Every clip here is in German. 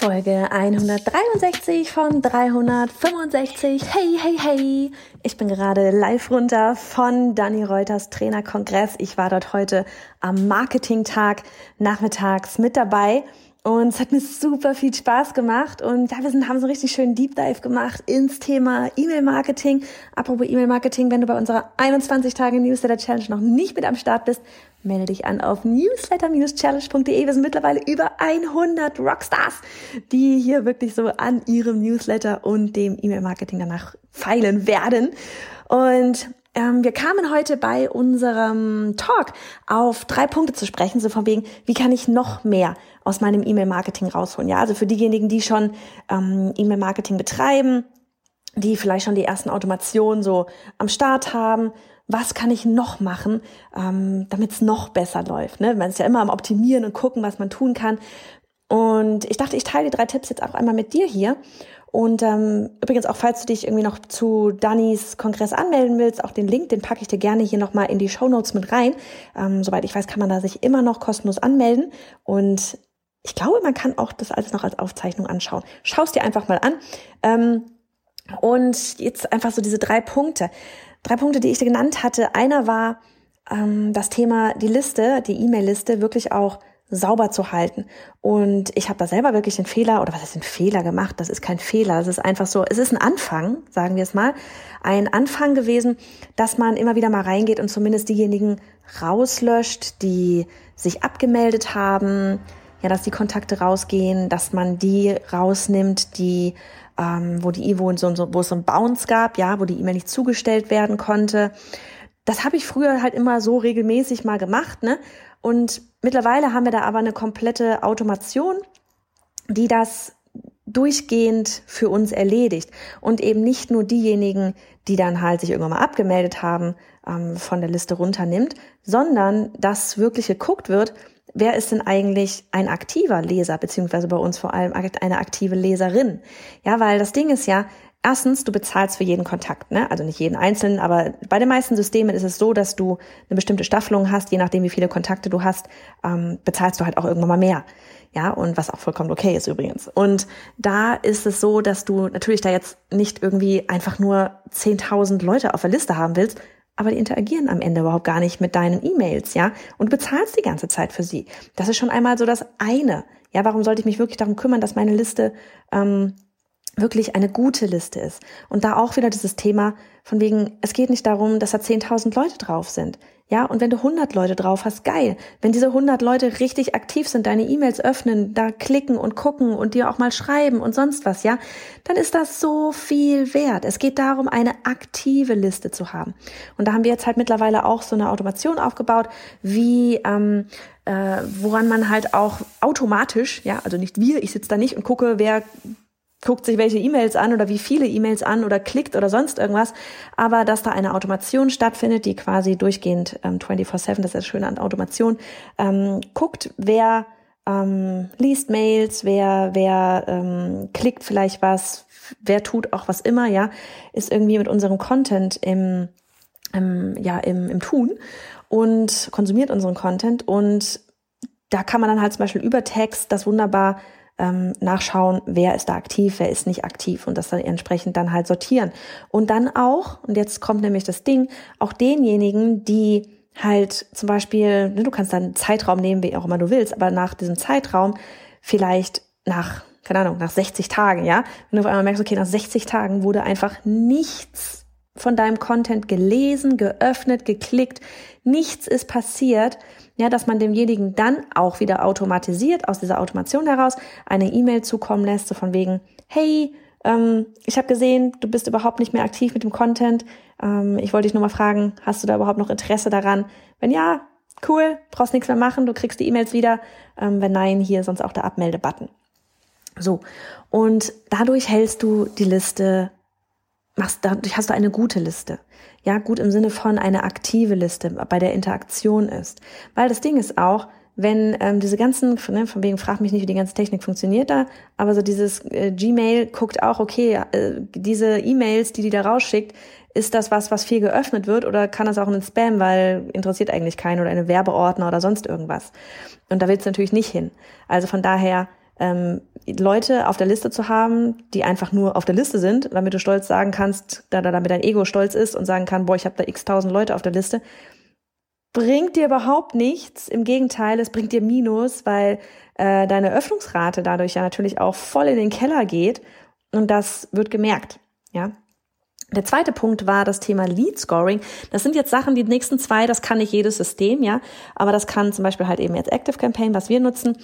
Folge 163 von 365. Hey, hey, hey. Ich bin gerade live runter von Dani Reuters Trainerkongress. Ich war dort heute am Marketingtag nachmittags mit dabei und es hat mir super viel Spaß gemacht. Und ja, wir sind, haben so einen richtig schönen Deep Dive gemacht ins Thema E-Mail-Marketing. Apropos E-Mail-Marketing, wenn du bei unserer 21 Tage Newsletter Challenge noch nicht mit am Start bist, melde dich an auf newsletter-challenge.de. Wir sind mittlerweile über 100 Rockstars, die hier wirklich so an ihrem Newsletter und dem E-Mail-Marketing danach feilen werden. Und wir kamen heute bei unserem Talk auf drei Punkte zu sprechen, so von wegen, wie kann ich noch mehr aus meinem E-Mail-Marketing rausholen? Ja, also für diejenigen, die schon ähm, E-Mail-Marketing betreiben, die vielleicht schon die ersten Automationen so am Start haben, was kann ich noch machen, ähm, damit es noch besser läuft. Ne? Man ist ja immer am Optimieren und gucken, was man tun kann. Und ich dachte, ich teile die drei Tipps jetzt auch einmal mit dir hier. Und ähm, übrigens auch, falls du dich irgendwie noch zu Dannys Kongress anmelden willst, auch den Link, den packe ich dir gerne hier nochmal in die Show Notes mit rein. Ähm, soweit ich weiß, kann man da sich immer noch kostenlos anmelden. Und ich glaube, man kann auch das alles noch als Aufzeichnung anschauen. Schau es dir einfach mal an. Ähm, und jetzt einfach so diese drei Punkte. Drei Punkte, die ich dir genannt hatte. Einer war ähm, das Thema, die Liste, die E-Mail-Liste wirklich auch sauber zu halten. Und ich habe da selber wirklich den Fehler, oder was ist ein Fehler gemacht? Das ist kein Fehler, es ist einfach so, es ist ein Anfang, sagen wir es mal, ein Anfang gewesen, dass man immer wieder mal reingeht und zumindest diejenigen rauslöscht, die sich abgemeldet haben, ja, dass die Kontakte rausgehen, dass man die rausnimmt, die ähm, wo die wo, so, wo es so ein Bounce gab, ja, wo die E-Mail nicht zugestellt werden konnte. Das habe ich früher halt immer so regelmäßig mal gemacht, ne? Und mittlerweile haben wir da aber eine komplette Automation, die das durchgehend für uns erledigt und eben nicht nur diejenigen, die dann halt sich irgendwann mal abgemeldet haben, ähm, von der Liste runternimmt, sondern dass wirklich geguckt wird, wer ist denn eigentlich ein aktiver Leser, beziehungsweise bei uns vor allem eine aktive Leserin. Ja, weil das Ding ist ja, Erstens, du bezahlst für jeden Kontakt, ne? also nicht jeden einzelnen, aber bei den meisten Systemen ist es so, dass du eine bestimmte Staffelung hast, je nachdem, wie viele Kontakte du hast, ähm, bezahlst du halt auch irgendwann mal mehr. Ja, und was auch vollkommen okay ist übrigens. Und da ist es so, dass du natürlich da jetzt nicht irgendwie einfach nur 10.000 Leute auf der Liste haben willst, aber die interagieren am Ende überhaupt gar nicht mit deinen E-Mails, ja, und du bezahlst die ganze Zeit für sie. Das ist schon einmal so das eine. Ja, warum sollte ich mich wirklich darum kümmern, dass meine Liste ähm, wirklich eine gute Liste ist. Und da auch wieder dieses Thema von wegen, es geht nicht darum, dass da 10.000 Leute drauf sind. Ja, und wenn du 100 Leute drauf hast, geil. Wenn diese 100 Leute richtig aktiv sind, deine E-Mails öffnen, da klicken und gucken und dir auch mal schreiben und sonst was, ja, dann ist das so viel wert. Es geht darum, eine aktive Liste zu haben. Und da haben wir jetzt halt mittlerweile auch so eine Automation aufgebaut, wie ähm, äh, woran man halt auch automatisch, ja, also nicht wir, ich sitze da nicht und gucke, wer guckt sich welche E-Mails an oder wie viele E-Mails an oder klickt oder sonst irgendwas, aber dass da eine Automation stattfindet, die quasi durchgehend ähm, 24/7, das ist das Schöne an Automation, ähm, guckt, wer ähm, liest Mails, wer wer ähm, klickt vielleicht was, wer tut auch was immer, ja, ist irgendwie mit unserem Content im, im ja im, im Tun und konsumiert unseren Content und da kann man dann halt zum Beispiel über Text das wunderbar ähm, nachschauen, wer ist da aktiv, wer ist nicht aktiv und das dann entsprechend dann halt sortieren. Und dann auch, und jetzt kommt nämlich das Ding, auch denjenigen, die halt zum Beispiel, ne, du kannst dann einen Zeitraum nehmen, wie auch immer du willst, aber nach diesem Zeitraum vielleicht nach, keine Ahnung, nach 60 Tagen, ja, wenn du auf einmal merkst, okay, nach 60 Tagen wurde einfach nichts von deinem Content gelesen, geöffnet, geklickt, nichts ist passiert, ja, dass man demjenigen dann auch wieder automatisiert aus dieser Automation heraus eine E-Mail zukommen lässt, so von wegen, hey, ähm, ich habe gesehen, du bist überhaupt nicht mehr aktiv mit dem Content. Ähm, ich wollte dich nur mal fragen, hast du da überhaupt noch Interesse daran? Wenn ja, cool, brauchst nichts mehr machen, du kriegst die E-Mails wieder. Ähm, wenn nein, hier sonst auch der Abmelde-Button. So. Und dadurch hältst du die Liste, machst, dadurch hast du eine gute Liste. Ja, gut im Sinne von eine aktive Liste bei der Interaktion ist. Weil das Ding ist auch, wenn ähm, diese ganzen, ne, von wegen frag mich nicht, wie die ganze Technik funktioniert da, aber so dieses äh, Gmail guckt auch, okay, äh, diese E-Mails, die die da rausschickt, ist das was, was viel geöffnet wird oder kann das auch in den Spam, weil interessiert eigentlich keinen oder eine Werbeordner oder sonst irgendwas. Und da willst du natürlich nicht hin. Also von daher ähm, Leute auf der Liste zu haben, die einfach nur auf der Liste sind, damit du stolz sagen kannst, da, da, damit dein Ego stolz ist und sagen kann, boah, ich habe da x tausend Leute auf der Liste, bringt dir überhaupt nichts. Im Gegenteil, es bringt dir Minus, weil äh, deine Öffnungsrate dadurch ja natürlich auch voll in den Keller geht und das wird gemerkt. Ja, der zweite Punkt war das Thema Lead Scoring. Das sind jetzt Sachen, die nächsten zwei, das kann nicht jedes System, ja, aber das kann zum Beispiel halt eben jetzt Active Campaign, was wir nutzen.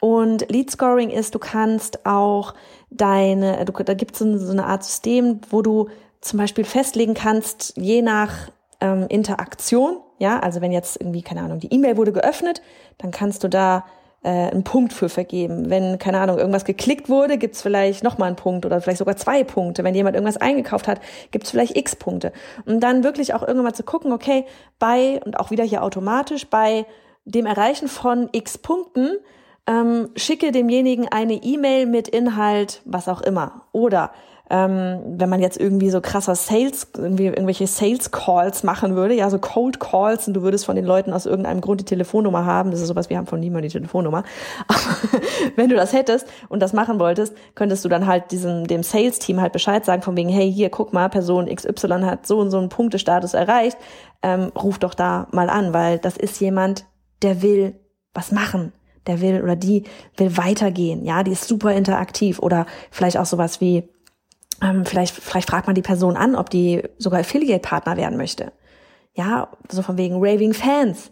Und Lead Scoring ist, du kannst auch deine, du, da gibt es so, eine Art System, wo du zum Beispiel festlegen kannst, je nach ähm, Interaktion, ja, also wenn jetzt irgendwie, keine Ahnung, die E-Mail wurde geöffnet, dann kannst du da äh, einen Punkt für vergeben. Wenn, keine Ahnung, irgendwas geklickt wurde, gibt's vielleicht nochmal einen Punkt oder vielleicht sogar zwei Punkte. Wenn jemand irgendwas eingekauft hat, gibt's vielleicht x Punkte. Und dann wirklich auch irgendwann mal zu gucken, okay, bei, und auch wieder hier automatisch, bei dem Erreichen von x Punkten, ähm, schicke demjenigen eine E-Mail mit Inhalt, was auch immer. Oder ähm, wenn man jetzt irgendwie so krasser Sales, irgendwie irgendwelche Sales Calls machen würde, ja, so Cold Calls und du würdest von den Leuten aus irgendeinem Grund die Telefonnummer haben, das ist sowas, wir haben von niemandem die Telefonnummer. Aber wenn du das hättest und das machen wolltest, könntest du dann halt diesem, dem Sales Team halt Bescheid sagen von wegen, hey, hier, guck mal, Person XY hat so und so einen Punktestatus erreicht, ähm, ruf doch da mal an, weil das ist jemand, der will was machen. Der will oder die will weitergehen, ja, die ist super interaktiv. Oder vielleicht auch sowas wie, ähm, vielleicht, vielleicht fragt man die Person an, ob die sogar Affiliate-Partner werden möchte. Ja, so von wegen Raving Fans.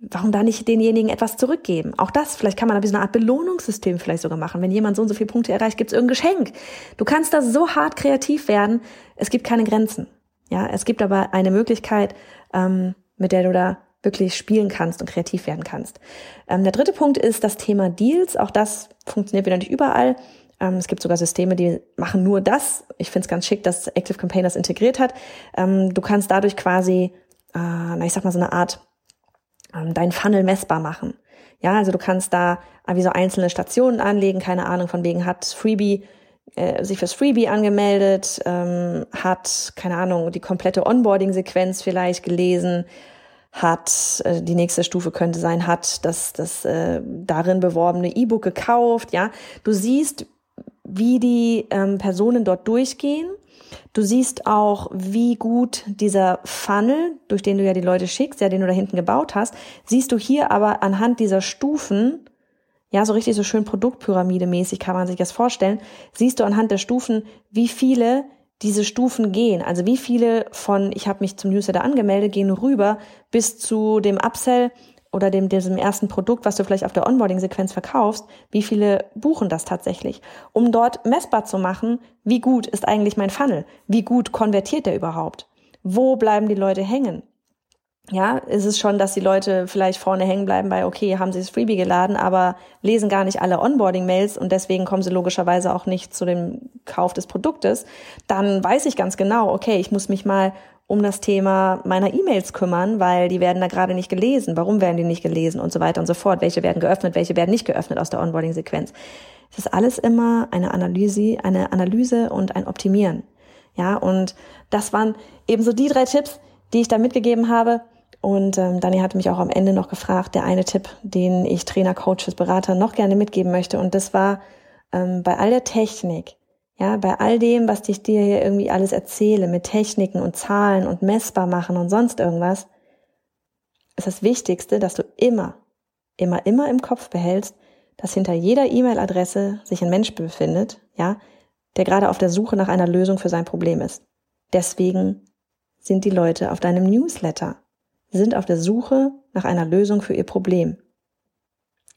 Warum da nicht denjenigen etwas zurückgeben? Auch das, vielleicht kann man da wie so eine Art Belohnungssystem vielleicht sogar machen. Wenn jemand so und so viele Punkte erreicht, gibt es irgendein Geschenk. Du kannst da so hart kreativ werden. Es gibt keine Grenzen. Ja, es gibt aber eine Möglichkeit, ähm, mit der du da wirklich spielen kannst und kreativ werden kannst. Ähm, der dritte Punkt ist das Thema Deals. Auch das funktioniert wieder nicht überall. Ähm, es gibt sogar Systeme, die machen nur das. Ich finde es ganz schick, dass Active Campaign das integriert hat. Ähm, du kannst dadurch quasi, äh, na ich sag mal so eine Art, ähm, deinen Funnel messbar machen. Ja, also du kannst da wie so einzelne Stationen anlegen, keine Ahnung, von wegen hat Freebie äh, sich fürs Freebie angemeldet, ähm, hat, keine Ahnung, die komplette Onboarding-Sequenz vielleicht gelesen, hat, äh, die nächste Stufe könnte sein, hat das, das äh, darin beworbene E-Book gekauft, ja. Du siehst, wie die ähm, Personen dort durchgehen. Du siehst auch, wie gut dieser Funnel, durch den du ja die Leute schickst, ja, den du da hinten gebaut hast, siehst du hier aber anhand dieser Stufen, ja, so richtig so schön Produktpyramide mäßig kann man sich das vorstellen, siehst du anhand der Stufen, wie viele diese Stufen gehen. Also wie viele von, ich habe mich zum Newsletter angemeldet, gehen rüber bis zu dem Upsell oder dem, diesem ersten Produkt, was du vielleicht auf der Onboarding-Sequenz verkaufst, wie viele buchen das tatsächlich? Um dort messbar zu machen, wie gut ist eigentlich mein Funnel? Wie gut konvertiert der überhaupt? Wo bleiben die Leute hängen? Ja, ist es schon, dass die Leute vielleicht vorne hängen bleiben bei, okay, haben sie das Freebie geladen, aber lesen gar nicht alle Onboarding-Mails und deswegen kommen sie logischerweise auch nicht zu dem Kauf des Produktes, dann weiß ich ganz genau, okay, ich muss mich mal um das Thema meiner E-Mails kümmern, weil die werden da gerade nicht gelesen. Warum werden die nicht gelesen und so weiter und so fort? Welche werden geöffnet, welche werden nicht geöffnet aus der Onboarding-Sequenz? Es ist alles immer eine Analyse, eine Analyse und ein Optimieren. Ja, und das waren eben so die drei Tipps, die ich da mitgegeben habe. Und ähm, Dani hatte mich auch am Ende noch gefragt, der eine Tipp, den ich Trainer, Coaches, Berater noch gerne mitgeben möchte. Und das war ähm, bei all der Technik, ja, bei all dem, was ich dir hier irgendwie alles erzähle, mit Techniken und Zahlen und messbar machen und sonst irgendwas, ist das Wichtigste, dass du immer, immer, immer im Kopf behältst, dass hinter jeder E-Mail-Adresse sich ein Mensch befindet, ja, der gerade auf der Suche nach einer Lösung für sein Problem ist. Deswegen sind die Leute auf deinem Newsletter, sind auf der Suche nach einer Lösung für ihr Problem.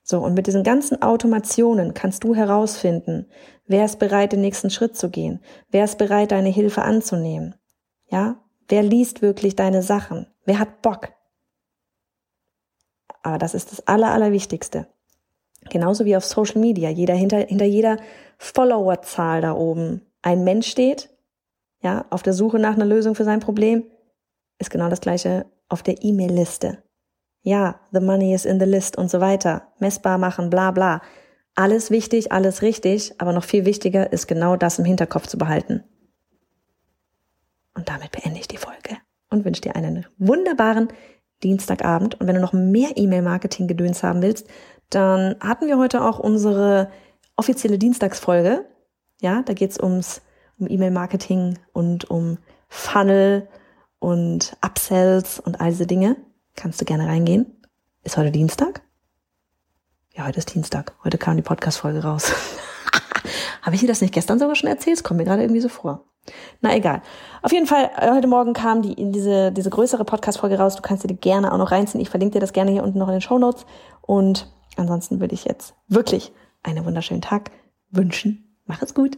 So, und mit diesen ganzen Automationen kannst du herausfinden, wer ist bereit, den nächsten Schritt zu gehen, wer ist bereit, deine Hilfe anzunehmen. Ja, wer liest wirklich deine Sachen, wer hat Bock. Aber das ist das Aller, Allerwichtigste. Genauso wie auf Social Media. Jeder hinter, hinter jeder Followerzahl da oben ein Mensch steht, ja, auf der Suche nach einer Lösung für sein Problem, ist genau das gleiche auf der E-Mail-Liste. Ja, the money is in the list und so weiter. Messbar machen, bla bla. Alles wichtig, alles richtig, aber noch viel wichtiger ist genau das im Hinterkopf zu behalten. Und damit beende ich die Folge und wünsche dir einen wunderbaren Dienstagabend. Und wenn du noch mehr E-Mail-Marketing-Gedöns haben willst, dann hatten wir heute auch unsere offizielle Dienstagsfolge. Ja, da geht's ums um E-Mail-Marketing und um Funnel und Upsells und all diese Dinge. Kannst du gerne reingehen. Ist heute Dienstag? Ja, heute ist Dienstag. Heute kam die Podcast-Folge raus. Habe ich dir das nicht gestern sogar schon erzählt? Es kommt mir gerade irgendwie so vor. Na egal. Auf jeden Fall, äh, heute Morgen kam die, diese, diese größere Podcast-Folge raus. Du kannst dir die gerne auch noch reinziehen. Ich verlinke dir das gerne hier unten noch in den Show Notes. Und ansonsten würde ich jetzt wirklich einen wunderschönen Tag wünschen. Mach es gut.